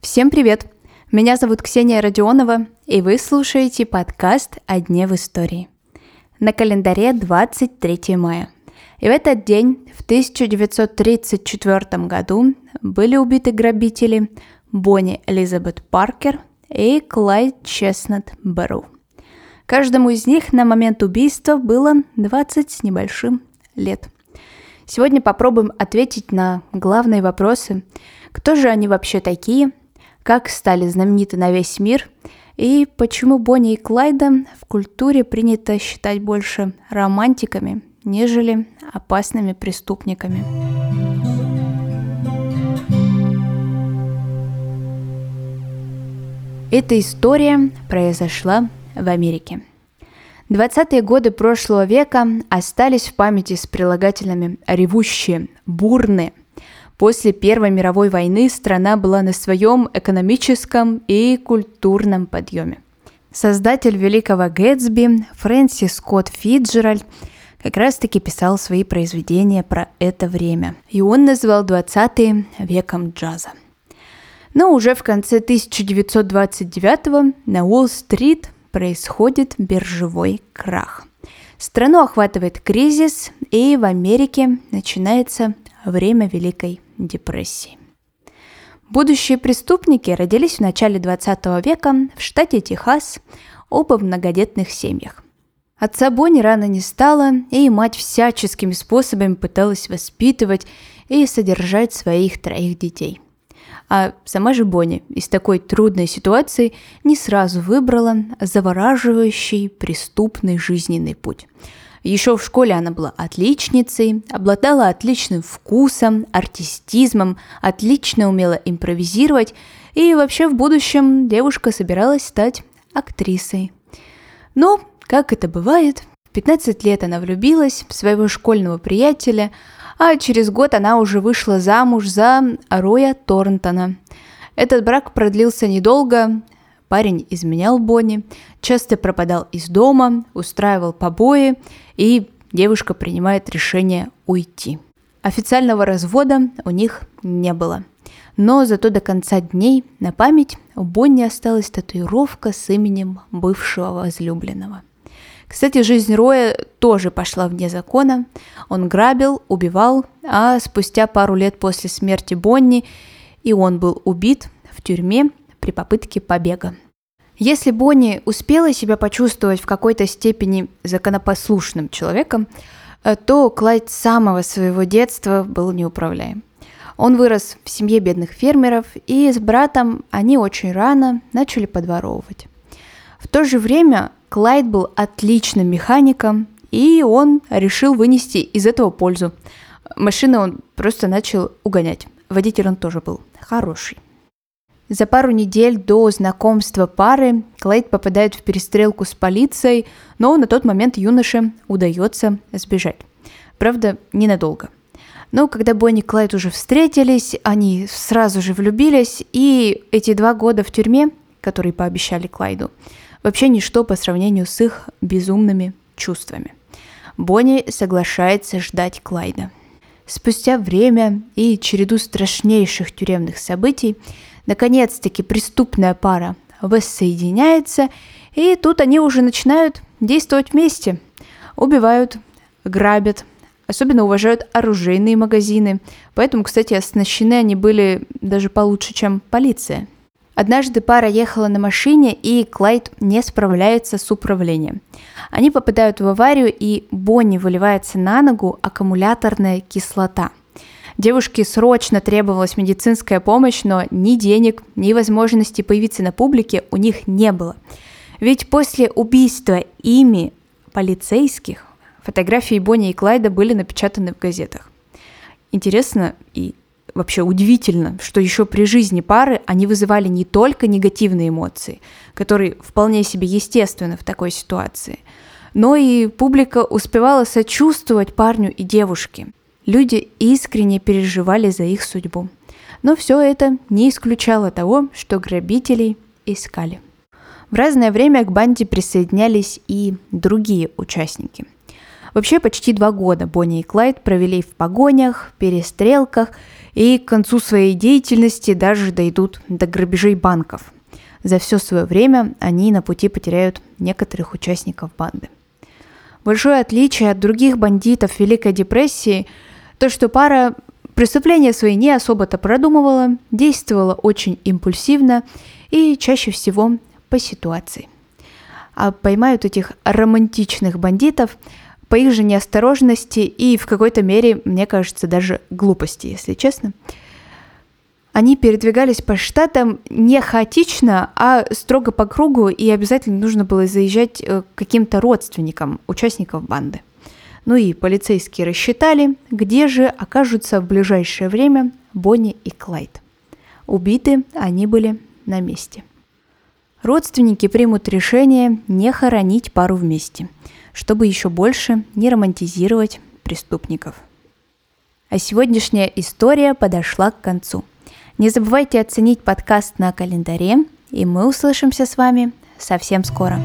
Всем привет! Меня зовут Ксения Родионова, и вы слушаете подкаст «О дне в истории». На календаре 23 мая. И в этот день, в 1934 году, были убиты грабители Бонни Элизабет Паркер и Клайд Честнат Бэрроу. Каждому из них на момент убийства было 20 с небольшим лет. Сегодня попробуем ответить на главные вопросы. Кто же они вообще такие? Как стали знамениты на весь мир? И почему Бонни и Клайда в культуре принято считать больше романтиками, нежели опасными преступниками? Эта история произошла в Америке. 20-е годы прошлого века остались в памяти с прилагательными «ревущие», «бурные». После Первой мировой войны страна была на своем экономическом и культурном подъеме. Создатель великого Гэтсби Фрэнсис Скотт Фиджеральд как раз-таки писал свои произведения про это время. И он назвал 20 веком джаза. Но уже в конце 1929 на Уолл-стрит происходит биржевой крах. Страну охватывает кризис, и в Америке начинается время Великой депрессии. Будущие преступники родились в начале 20 века в штате Техас, оба в многодетных семьях. Отца Бонни рано не стало, и мать всяческими способами пыталась воспитывать и содержать своих троих детей – а сама же Бонни из такой трудной ситуации не сразу выбрала завораживающий преступный жизненный путь. Еще в школе она была отличницей, обладала отличным вкусом, артистизмом, отлично умела импровизировать, и вообще в будущем девушка собиралась стать актрисой. Но, как это бывает, в 15 лет она влюбилась в своего школьного приятеля – а через год она уже вышла замуж за Роя Торнтона. Этот брак продлился недолго, парень изменял Бонни, часто пропадал из дома, устраивал побои, и девушка принимает решение уйти. Официального развода у них не было. Но зато до конца дней на память у Бонни осталась татуировка с именем бывшего возлюбленного. Кстати, жизнь Роя тоже пошла вне закона. Он грабил, убивал, а спустя пару лет после смерти Бонни и он был убит в тюрьме при попытке побега. Если Бонни успела себя почувствовать в какой-то степени законопослушным человеком, э, то Клайд с самого своего детства был неуправляем. Он вырос в семье бедных фермеров, и с братом они очень рано начали подворовывать. В то же время Клайд был отличным механиком, и он решил вынести из этого пользу. Машины он просто начал угонять. Водитель он тоже был хороший. За пару недель до знакомства пары Клайд попадает в перестрелку с полицией, но на тот момент юноше удается сбежать. Правда, ненадолго. Но когда Бонни и Клайд уже встретились, они сразу же влюбились, и эти два года в тюрьме, которые пообещали Клайду, вообще ничто по сравнению с их безумными чувствами. Бонни соглашается ждать Клайда. Спустя время и череду страшнейших тюремных событий, наконец-таки преступная пара воссоединяется, и тут они уже начинают действовать вместе. Убивают, грабят, особенно уважают оружейные магазины, поэтому, кстати, оснащены они были даже получше, чем полиция – Однажды пара ехала на машине, и Клайд не справляется с управлением. Они попадают в аварию, и Бонни выливается на ногу аккумуляторная кислота. Девушке срочно требовалась медицинская помощь, но ни денег, ни возможности появиться на публике у них не было. Ведь после убийства ими полицейских фотографии Бонни и Клайда были напечатаны в газетах. Интересно и вообще удивительно, что еще при жизни пары они вызывали не только негативные эмоции, которые вполне себе естественны в такой ситуации, но и публика успевала сочувствовать парню и девушке. Люди искренне переживали за их судьбу. Но все это не исключало того, что грабителей искали. В разное время к банде присоединялись и другие участники. Вообще почти два года Бонни и Клайд провели в погонях, перестрелках и к концу своей деятельности даже дойдут до грабежей банков. За все свое время они на пути потеряют некоторых участников банды. Большое отличие от других бандитов Великой депрессии то, что пара преступления свои не особо-то продумывала, действовала очень импульсивно и чаще всего по ситуации. А поймают этих романтичных бандитов по их же неосторожности и в какой-то мере, мне кажется, даже глупости, если честно. Они передвигались по штатам не хаотично, а строго по кругу, и обязательно нужно было заезжать э, к каким-то родственникам участников банды. Ну и полицейские рассчитали, где же окажутся в ближайшее время Бонни и Клайд. Убиты они были на месте. Родственники примут решение не хоронить пару вместе, чтобы еще больше не романтизировать преступников. А сегодняшняя история подошла к концу. Не забывайте оценить подкаст на календаре, и мы услышимся с вами совсем скоро.